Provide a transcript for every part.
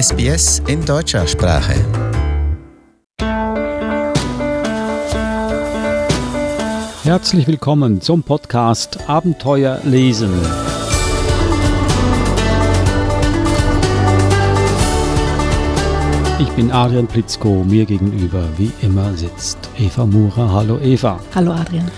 SBS in deutscher Sprache. Herzlich willkommen zum Podcast Abenteuer lesen. Ich bin Adrian Plitzko, mir gegenüber wie immer sitzt Eva Mura. Hallo Eva. Hallo Adrian.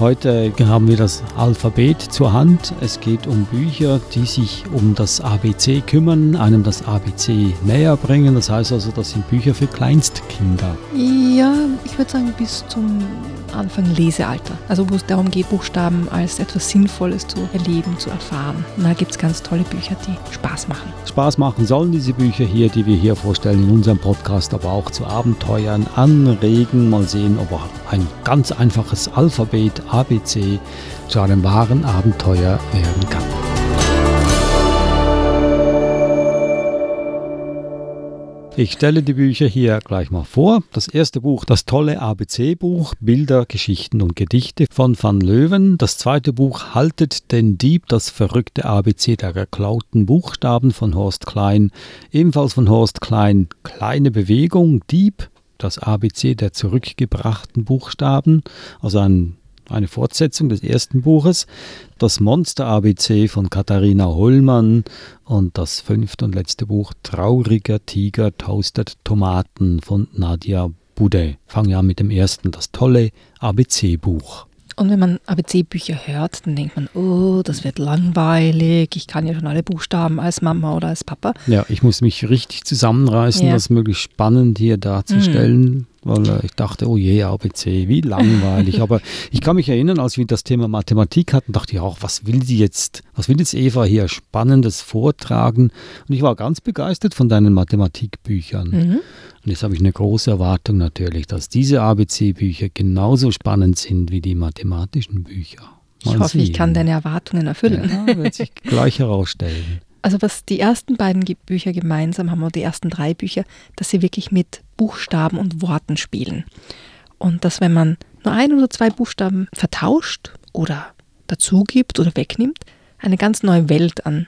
Heute haben wir das Alphabet zur Hand. Es geht um Bücher, die sich um das ABC kümmern, einem das ABC näher bringen. Das heißt also, das sind Bücher für Kleinstkinder. Ja, ich würde sagen bis zum Anfang Lesealter. Also wo es darum geht, Buchstaben als etwas Sinnvolles zu erleben, zu erfahren. Und da gibt es ganz tolle Bücher, die Spaß machen. Spaß machen sollen diese Bücher hier, die wir hier vorstellen in unserem Podcast, aber auch zu Abenteuern anregen. Mal sehen, ob ein ganz einfaches Alphabet ABC zu einem wahren Abenteuer werden kann. Ich stelle die Bücher hier gleich mal vor. Das erste Buch, das tolle ABC-Buch, Bilder, Geschichten und Gedichte von Van Löwen. Das zweite Buch, Haltet den Dieb, das verrückte ABC der geklauten Buchstaben von Horst Klein. Ebenfalls von Horst Klein, Kleine Bewegung, Dieb, das ABC der zurückgebrachten Buchstaben. Also ein eine Fortsetzung des ersten Buches, das Monster ABC von Katharina Hollmann und das fünfte und letzte Buch Trauriger Tiger toastet Tomaten von Nadia Bude. Fangen wir an mit dem ersten, das tolle ABC-Buch. Und wenn man ABC-Bücher hört, dann denkt man, oh, das wird langweilig, ich kann ja schon alle Buchstaben als Mama oder als Papa. Ja, ich muss mich richtig zusammenreißen, ja. das möglichst spannend hier darzustellen. Mhm weil äh, ich dachte, oh je, ABC, wie langweilig. Aber ich kann mich erinnern, als wir das Thema Mathematik hatten, dachte ich auch, was will die jetzt, was will jetzt Eva hier Spannendes vortragen? Und ich war ganz begeistert von deinen Mathematikbüchern. Mhm. Und jetzt habe ich eine große Erwartung natürlich, dass diese ABC-Bücher genauso spannend sind wie die mathematischen Bücher. Mal ich hoffe, sehen. ich kann deine Erwartungen erfüllen. Ja, wird sich gleich herausstellen. Also was die ersten beiden Bücher gemeinsam haben, oder die ersten drei Bücher, dass sie wirklich mit Buchstaben und Worten spielen. Und dass wenn man nur ein oder zwei Buchstaben vertauscht oder dazugibt oder wegnimmt, eine ganz neue Welt an,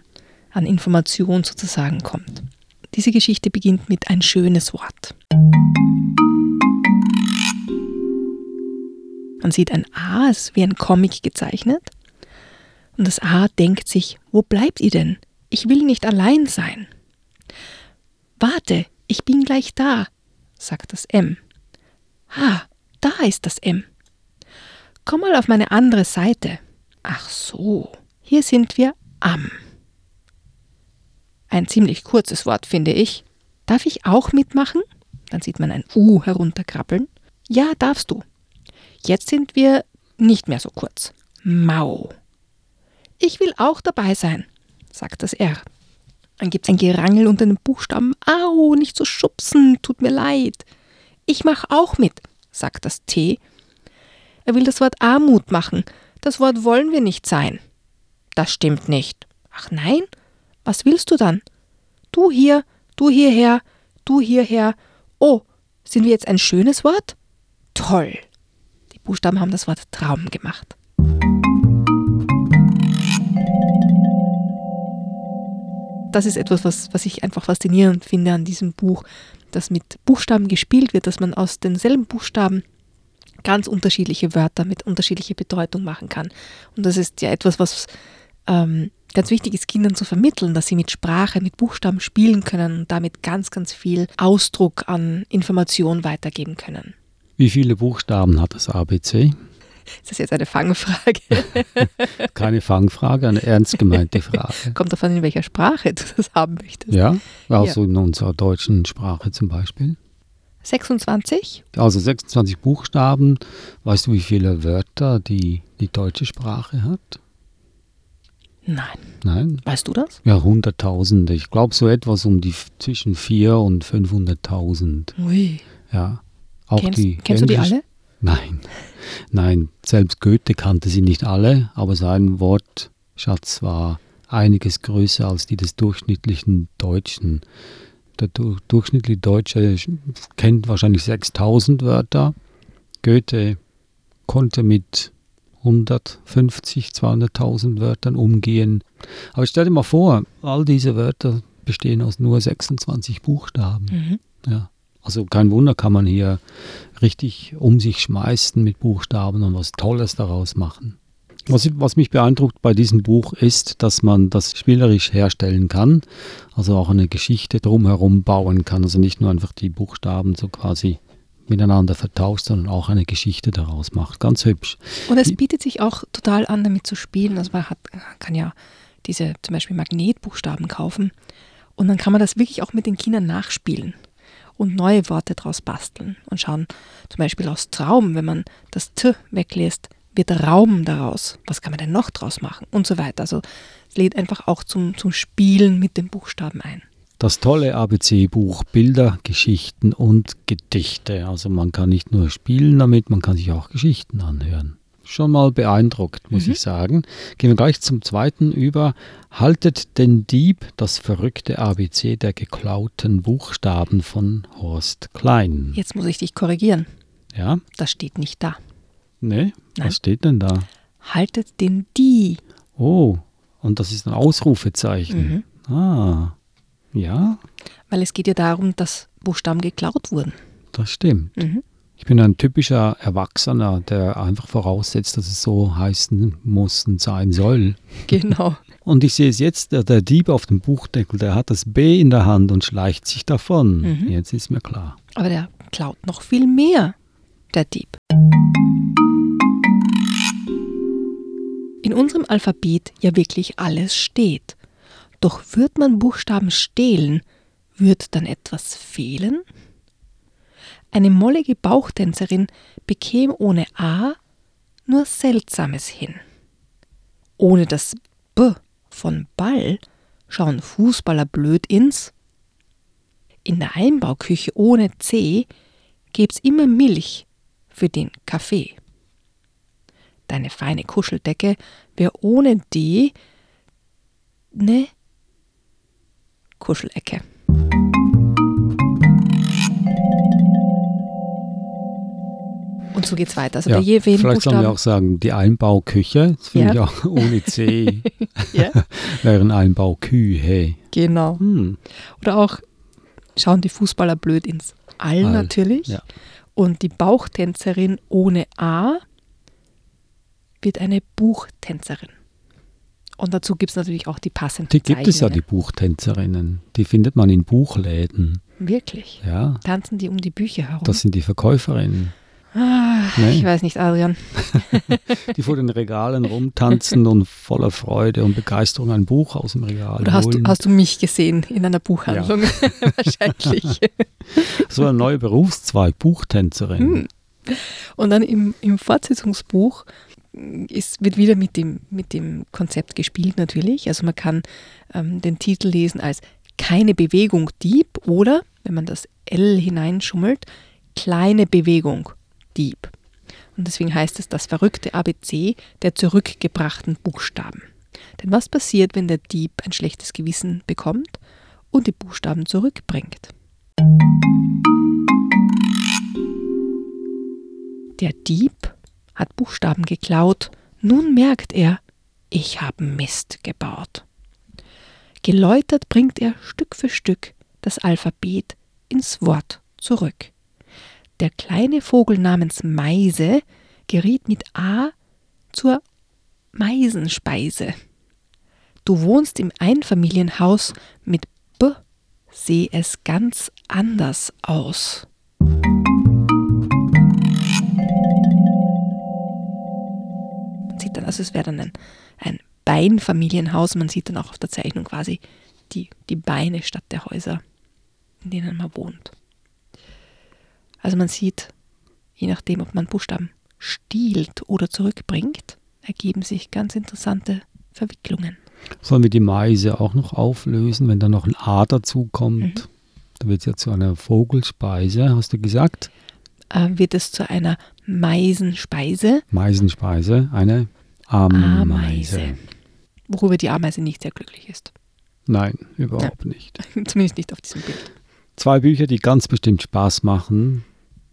an Information sozusagen kommt. Diese Geschichte beginnt mit ein schönes Wort. Man sieht ein A, es ist wie ein Comic gezeichnet. Und das A denkt sich, wo bleibt ihr denn? Ich will nicht allein sein. Warte, ich bin gleich da, sagt das M. Ah, da ist das M. Komm mal auf meine andere Seite. Ach so, hier sind wir am. Ein ziemlich kurzes Wort, finde ich. Darf ich auch mitmachen? Dann sieht man ein U herunterkrabbeln. Ja, darfst du. Jetzt sind wir nicht mehr so kurz. Mau. Ich will auch dabei sein sagt das R. Dann gibt es ein Gerangel unter den Buchstaben. Au, nicht so schubsen, tut mir leid. Ich mach auch mit, sagt das T. Er will das Wort Armut machen. Das Wort wollen wir nicht sein. Das stimmt nicht. Ach nein? Was willst du dann? Du hier, du hierher, du hierher. Oh, sind wir jetzt ein schönes Wort? Toll. Die Buchstaben haben das Wort Traum gemacht. Das ist etwas, was, was ich einfach faszinierend finde an diesem Buch, dass mit Buchstaben gespielt wird, dass man aus denselben Buchstaben ganz unterschiedliche Wörter mit unterschiedlicher Bedeutung machen kann. Und das ist ja etwas, was ähm, ganz wichtig ist, Kindern zu vermitteln, dass sie mit Sprache, mit Buchstaben spielen können und damit ganz, ganz viel Ausdruck an Information weitergeben können. Wie viele Buchstaben hat das ABC? Ist das jetzt eine Fangfrage? Keine Fangfrage, eine ernst gemeinte Frage. Kommt davon, in welcher Sprache du das haben möchtest. Ja, also ja. in unserer deutschen Sprache zum Beispiel. 26? Also 26 Buchstaben. Weißt du, wie viele Wörter die, die deutsche Sprache hat? Nein. Nein? Weißt du das? Ja, Hunderttausende. Ich glaube so etwas um die zwischen 4 und 500.000. Ui. Ja. Auch kennst, die kennst du die alle? Nein, nein, selbst Goethe kannte sie nicht alle, aber sein Wortschatz war einiges größer als die des durchschnittlichen Deutschen. Der durchschnittliche Deutsche kennt wahrscheinlich 6000 Wörter. Goethe konnte mit 150, 200.000 Wörtern umgehen. Aber stell dir mal vor, all diese Wörter bestehen aus nur 26 Buchstaben. Mhm. Ja. Also kein Wunder, kann man hier richtig um sich schmeißen mit Buchstaben und was Tolles daraus machen. Was, was mich beeindruckt bei diesem Buch ist, dass man das spielerisch herstellen kann, also auch eine Geschichte drumherum bauen kann. Also nicht nur einfach die Buchstaben so quasi miteinander vertauscht, sondern auch eine Geschichte daraus macht. Ganz hübsch. Und es bietet sich auch total an, damit zu spielen. Also man hat, kann ja diese zum Beispiel Magnetbuchstaben kaufen und dann kann man das wirklich auch mit den Kindern nachspielen und neue Worte draus basteln und schauen, zum Beispiel aus Traum, wenn man das T weglässt, wird Raum daraus. Was kann man denn noch draus machen? Und so weiter. Also es lädt einfach auch zum, zum Spielen mit den Buchstaben ein. Das tolle ABC-Buch Bilder, Geschichten und Gedichte. Also man kann nicht nur spielen damit, man kann sich auch Geschichten anhören. Schon mal beeindruckt, muss Mhm. ich sagen. Gehen wir gleich zum zweiten über. Haltet den Dieb das verrückte ABC der geklauten Buchstaben von Horst Klein. Jetzt muss ich dich korrigieren. Ja? Das steht nicht da. Ne? Nein. Was steht denn da? Haltet den die. Oh, und das ist ein Ausrufezeichen. Mhm. Ah, ja, Weil es geht ja darum, dass Buchstaben geklaut wurden. das stimmt. Mhm. Ich bin ein typischer Erwachsener, der einfach voraussetzt, dass es so heißen muss und sein soll. Genau. Und ich sehe es jetzt, der, der Dieb auf dem Buchdeckel, der hat das B in der Hand und schleicht sich davon. Mhm. Jetzt ist mir klar. Aber der klaut noch viel mehr, der Dieb. In unserem Alphabet ja wirklich alles steht. Doch wird man Buchstaben stehlen, wird dann etwas fehlen? Eine mollige Bauchtänzerin bekäme ohne A nur Seltsames hin. Ohne das B von Ball schauen Fußballer blöd ins in der Einbauküche ohne C gäb's immer Milch für den Kaffee. Deine feine Kuscheldecke wär ohne D ne Kuschelecke. Und so geht's weiter. Also bei je vielleicht sollen Buchstaben. wir auch sagen, die Einbauküche, das finde Ja. ich auch ohne C, ja, wären Einbaukühe. genau. Hm. Oder auch schauen die Fußballer blöd ins All, All, natürlich. ja. Und die Bauchtänzerin ohne A wird eine Buchtänzerin. Und dazu gibt es natürlich auch die passenden Die gibt es ja, die. Buchtänzerinnen. Die findet man in Buchläden. Wirklich. Ja, Tanzen die um die Bücher herum? das sind die Verkäuferinnen. Ah, Nee. Ich weiß nicht, Adrian. die vor den Regalen rumtanzen und voller Freude und Begeisterung ein Buch aus dem Regal Oder hast du, hast du mich gesehen in einer Buchhandlung? Wahrscheinlich. so ein neuer Berufszweig, Buchtänzerin. Hm. Und dann im, im Fortsetzungsbuch ist, wird wieder mit dem, mit dem Konzept gespielt natürlich. Also man kann ähm, den Titel lesen als Keine Bewegung Dieb oder, wenn man das L hineinschummelt, Kleine Bewegung Dieb. Und deswegen heißt es das verrückte ABC der zurückgebrachten Buchstaben. Denn was passiert, wenn der Dieb ein schlechtes Gewissen bekommt und die Buchstaben zurückbringt? Der Dieb hat Buchstaben geklaut, nun merkt er, ich habe Mist gebaut. Geläutert bringt er Stück für Stück das Alphabet ins Wort zurück. Der kleine Vogel namens Meise geriet mit A zur Meisenspeise. Du wohnst im Einfamilienhaus mit B, seh es ganz anders aus. Man sieht dann, also es wäre dann ein, ein Beinfamilienhaus. Man sieht dann auch auf der Zeichnung quasi die, die Beine statt der Häuser, in denen man wohnt. Also man sieht, je nachdem, ob man Buchstaben stiehlt oder zurückbringt, ergeben sich ganz interessante Verwicklungen. Sollen wir die Meise auch noch auflösen, wenn da noch ein A dazu kommt? Mhm. Da wird es ja zu einer Vogelspeise, hast du gesagt? Äh, wird es zu einer Meisenspeise, Meisenspeise, eine Ameise. Ameise. worüber die Ameise nicht sehr glücklich ist. Nein, überhaupt nicht. Zumindest nicht auf diesem Bild. Zwei Bücher, die ganz bestimmt Spaß machen,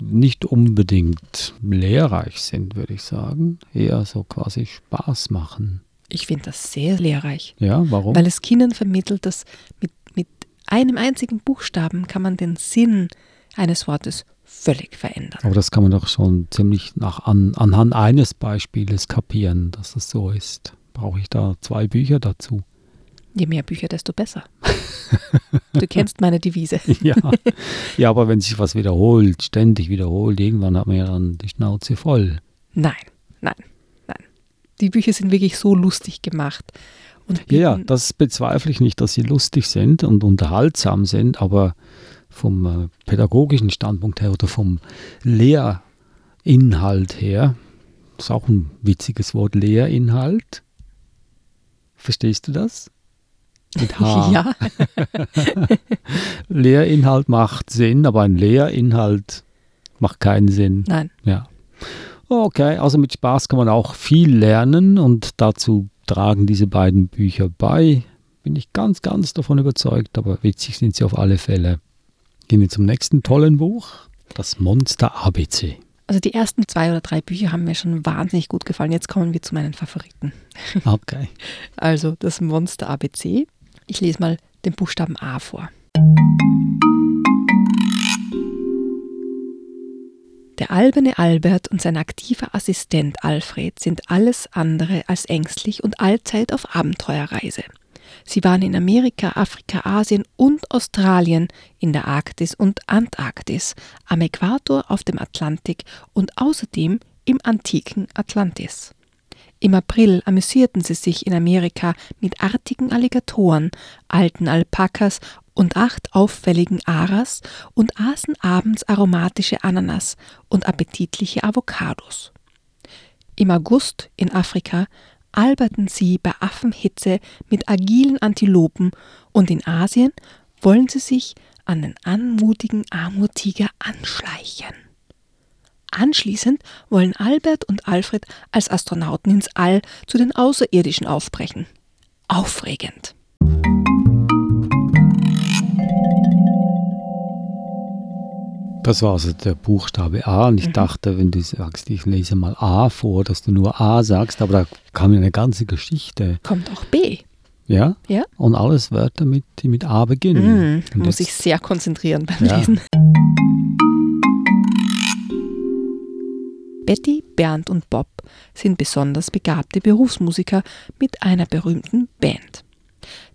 nicht unbedingt lehrreich sind, würde ich sagen. Eher so quasi Spaß machen. Ich finde das sehr lehrreich. Ja, warum? Weil es Kindern vermittelt, dass mit, mit einem einzigen Buchstaben kann man den Sinn eines Wortes völlig verändern. Aber das kann man doch schon ziemlich nach, an, anhand eines Beispieles kapieren, dass das so ist. Brauche ich da zwei Bücher dazu? Je mehr Bücher, desto besser. du kennst meine Devise. ja. ja, aber wenn sich was wiederholt, ständig wiederholt, irgendwann hat man ja dann die Schnauze voll. Nein, nein, nein. Die Bücher sind wirklich so lustig gemacht. ja, ja, das bezweifle ich nicht, dass sie lustig sind und unterhaltsam sind, aber vom äh, pädagogischen Standpunkt her oder vom Lehrinhalt her, das ist auch ein witziges Wort, Lehrinhalt. Verstehst du das? Mit H. Ja. Lehrinhalt macht Sinn, aber ein Lehrinhalt macht keinen Sinn. Nein. Ja. Okay, also mit Spaß kann man auch viel lernen und dazu tragen diese beiden Bücher bei. Bin ich ganz, ganz davon überzeugt, aber witzig sind sie auf alle Fälle. Gehen wir zum nächsten tollen Buch, das Monster ABC. Also die ersten zwei oder drei Bücher haben mir schon wahnsinnig gut gefallen. Jetzt kommen wir zu meinen Favoriten. Okay. Also das Monster ABC. Ich lese mal den Buchstaben A vor. Der alberne Albert und sein aktiver Assistent Alfred sind alles andere als ängstlich und allzeit auf Abenteuerreise. Sie waren in Amerika, Afrika, Asien und Australien, in der Arktis und Antarktis, am Äquator, auf dem Atlantik und außerdem im antiken Atlantis. Im April amüsierten sie sich in Amerika mit artigen Alligatoren, alten Alpakas und acht auffälligen Aras und aßen abends aromatische Ananas und appetitliche Avocados. Im August in Afrika alberten sie bei Affenhitze mit agilen Antilopen und in Asien wollen sie sich an den anmutigen Amurtiger anschleichen. Anschließend wollen Albert und Alfred als Astronauten ins All zu den Außerirdischen aufbrechen. Aufregend. Das war also der Buchstabe A und ich mhm. dachte, wenn du sagst, ich lese mal A vor, dass du nur A sagst, aber da kam ja eine ganze Geschichte. Kommt auch B. Ja? Ja. Und alles Wörter, mit, die mit A beginnen. Mhm. Muss ich sehr konzentrieren beim ja. Lesen. Betty, Bernd und Bob sind besonders begabte Berufsmusiker mit einer berühmten Band.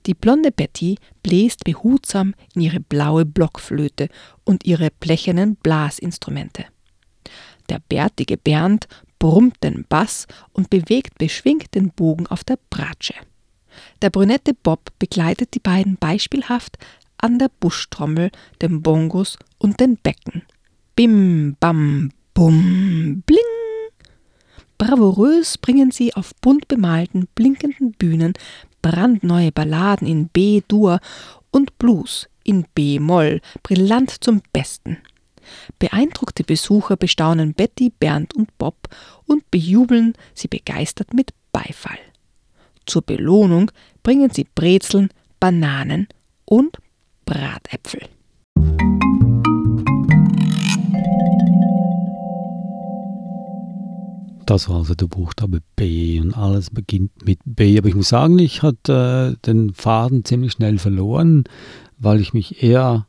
Die blonde Betty bläst behutsam in ihre blaue Blockflöte und ihre blechernen Blasinstrumente. Der bärtige Bernd brummt den Bass und bewegt beschwingt den Bogen auf der Bratsche. Der brünette Bob begleitet die beiden beispielhaft an der Buschtrommel, dem Bongos und den Becken. Bim, bam, bum, bling. Bravourös bringen sie auf bunt bemalten, blinkenden Bühnen brandneue Balladen in B-Dur und Blues in B-Moll brillant zum Besten. Beeindruckte Besucher bestaunen Betty, Bernd und Bob und bejubeln sie begeistert mit Beifall. Zur Belohnung bringen sie Brezeln, Bananen und Bratäpfel. Das war also der Buchstabe B und alles beginnt mit B. Aber ich muss sagen, ich hatte äh, den Faden ziemlich schnell verloren, weil ich mich eher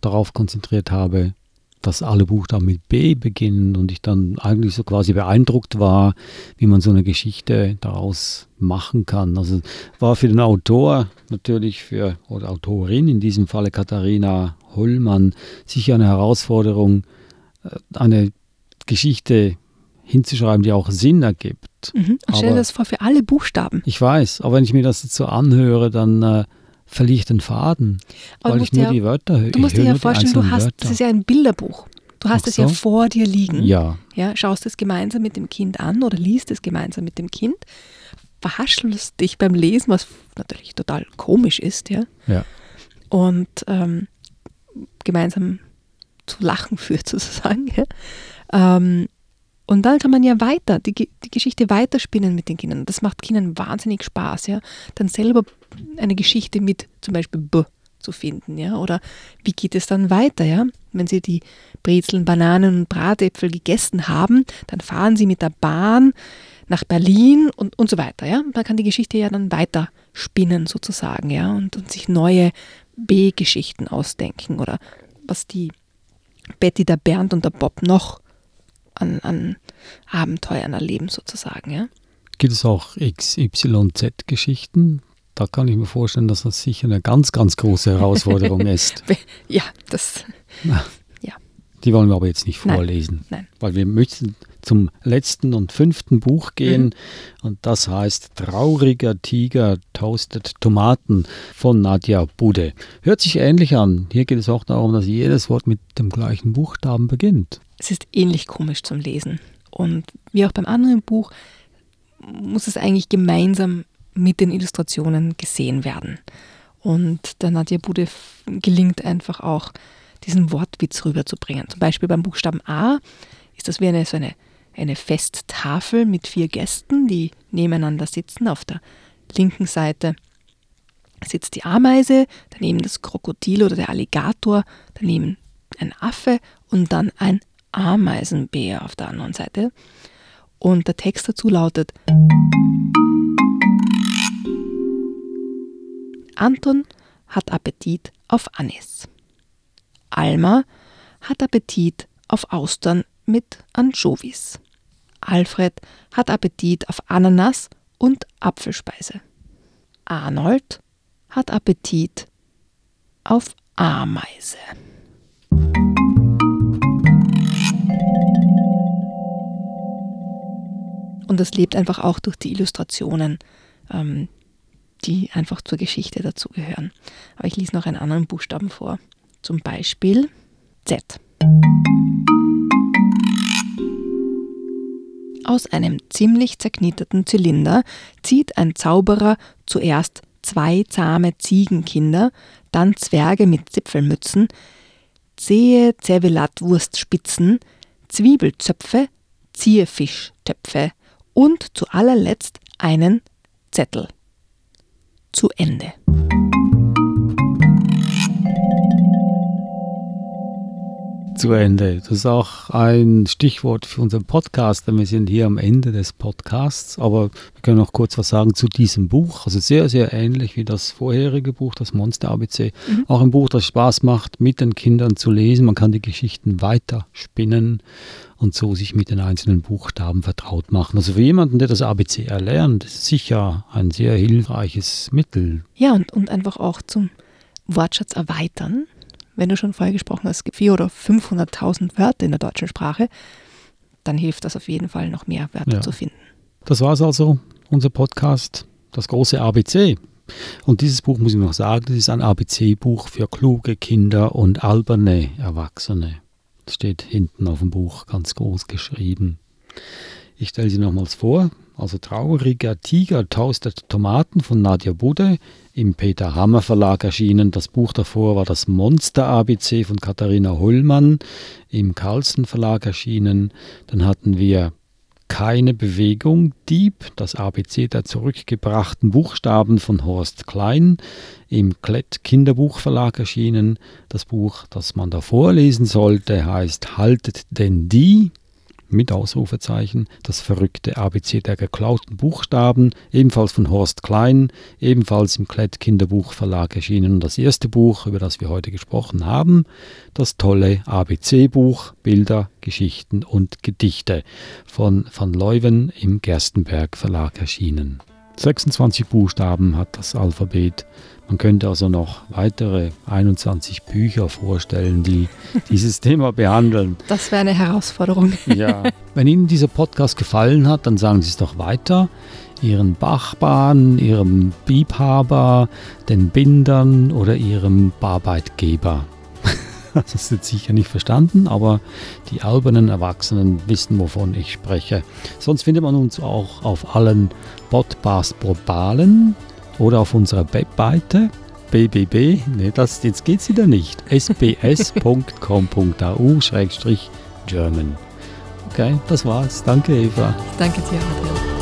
darauf konzentriert habe, dass alle Buchstaben mit B beginnen und ich dann eigentlich so quasi beeindruckt war, wie man so eine Geschichte daraus machen kann. Also war für den Autor natürlich für oder Autorin in diesem Falle Katharina Hollmann sicher eine Herausforderung, äh, eine Geschichte hinzuschreiben, die auch Sinn ergibt. Mhm. Und stell dir das vor für alle Buchstaben. Ich weiß, aber wenn ich mir das jetzt so anhöre, dann äh, verliere ich den Faden, aber weil ich nur ja, die Wörter höre. Du musst dir ja vorstellen, du hast, das ist ja ein Bilderbuch. Du hast es so? ja vor dir liegen. Ja. ja. Schaust es gemeinsam mit dem Kind an oder liest es gemeinsam mit dem Kind, verhaschelst dich beim Lesen, was natürlich total komisch ist, ja. Ja. Und ähm, gemeinsam zu lachen führt sozusagen. Ja? Ähm, und dann kann man ja weiter, die, die Geschichte weiterspinnen mit den Kindern. Das macht Kindern wahnsinnig Spaß, ja. Dann selber eine Geschichte mit zum Beispiel B zu finden, ja. Oder wie geht es dann weiter, ja? Wenn sie die Brezeln, Bananen und Bratäpfel gegessen haben, dann fahren sie mit der Bahn nach Berlin und, und so weiter, ja. Man kann die Geschichte ja dann weiter spinnen sozusagen, ja, und, und sich neue B-Geschichten ausdenken oder was die Betty, der Bernd und der Bob noch an, an Abenteuern erleben sozusagen. Ja? Gibt es auch XYZ-Geschichten? Da kann ich mir vorstellen, dass das sicher eine ganz, ganz große Herausforderung ist. Ja, das. Ja. Die wollen wir aber jetzt nicht vorlesen. Nein. nein. Weil wir möchten zum letzten und fünften Buch gehen. Mhm. Und das heißt Trauriger Tiger toastet Tomaten von Nadja Bude. Hört sich ähnlich an. Hier geht es auch darum, dass jedes Wort mit dem gleichen Buchstaben beginnt. Es ist ähnlich komisch zum Lesen. Und wie auch beim anderen Buch muss es eigentlich gemeinsam mit den Illustrationen gesehen werden. Und der Nadja Bude gelingt einfach auch, diesen Wortwitz rüberzubringen. Zum Beispiel beim Buchstaben A ist das wie eine, so eine, eine Festtafel mit vier Gästen, die nebeneinander sitzen. Auf der linken Seite sitzt die Ameise, daneben das Krokodil oder der Alligator, daneben ein Affe und dann ein Ameisenbär auf der anderen Seite. Und der Text dazu lautet Anton hat Appetit auf Anis. Alma hat Appetit auf Austern mit Anchovies. Alfred hat Appetit auf Ananas und Apfelspeise. Arnold hat Appetit auf Ameise. Und das lebt einfach auch durch die Illustrationen, ähm, die einfach zur Geschichte dazugehören. Aber ich lese noch einen anderen Buchstaben vor. Zum Beispiel Z. Aus einem ziemlich zerknitterten Zylinder zieht ein Zauberer zuerst zwei zahme Ziegenkinder, dann Zwerge mit Zipfelmützen, zähe Zervelatwurstspitzen, Zwiebelzöpfe, Zierfischtöpfe, und zu allerletzt einen Zettel. Zu Ende. Zu Ende. Das ist auch ein Stichwort für unseren Podcast, denn wir sind hier am Ende des Podcasts. Aber wir können noch kurz was sagen zu diesem Buch. Also sehr, sehr ähnlich wie das vorherige Buch, das Monster ABC. Mhm. Auch ein Buch, das Spaß macht, mit den Kindern zu lesen. Man kann die Geschichten weiter spinnen und so sich mit den einzelnen Buchstaben vertraut machen. Also für jemanden, der das ABC erlernt, ist sicher ein sehr hilfreiches Mittel. Ja, und, und einfach auch zum Wortschatz erweitern. Wenn du schon vorher gesprochen hast, es gibt 400.000 oder 500.000 Wörter in der deutschen Sprache, dann hilft das auf jeden Fall noch mehr Wörter ja. zu finden. Das war es also, unser Podcast, das große ABC. Und dieses Buch, muss ich noch sagen, das ist ein ABC-Buch für kluge Kinder und alberne Erwachsene. Das steht hinten auf dem Buch ganz groß geschrieben. Ich stelle sie nochmals vor. Also Trauriger Tiger taustet Tomaten von Nadja Bude, im Peter Hammer Verlag erschienen. Das Buch davor war das Monster ABC von Katharina Hollmann, im Carlsen Verlag erschienen. Dann hatten wir keine Bewegung, Dieb, das ABC der zurückgebrachten Buchstaben von Horst Klein, im Klett Kinderbuchverlag erschienen. Das Buch, das man da vorlesen sollte, heißt Haltet denn die, mit Ausrufezeichen, das verrückte ABC der geklauten Buchstaben, ebenfalls von Horst Klein, ebenfalls im Klett Kinderbuchverlag erschienen. Und das erste Buch, über das wir heute gesprochen haben, das tolle ABC-Buch Bilder, Geschichten und Gedichte von Van Leuven im Gerstenberg Verlag erschienen. 26 Buchstaben hat das Alphabet man könnte also noch weitere 21 Bücher vorstellen, die dieses Thema behandeln. Das wäre eine Herausforderung. ja. Wenn Ihnen dieser Podcast gefallen hat, dann sagen Sie es doch weiter. Ihren Bachbahn, Ihrem Biebhaber, den Bindern oder Ihrem Barbeitgeber. Das ist jetzt sicher nicht verstanden, aber die albernen Erwachsenen wissen, wovon ich spreche. Sonst findet man uns auch auf allen Podcast-Portalen oder auf unserer Webseite bbb, ne, das, jetzt geht es wieder nicht, sbs.com.au-german. Okay, das war's. Danke, Eva. Danke dir, Adrian.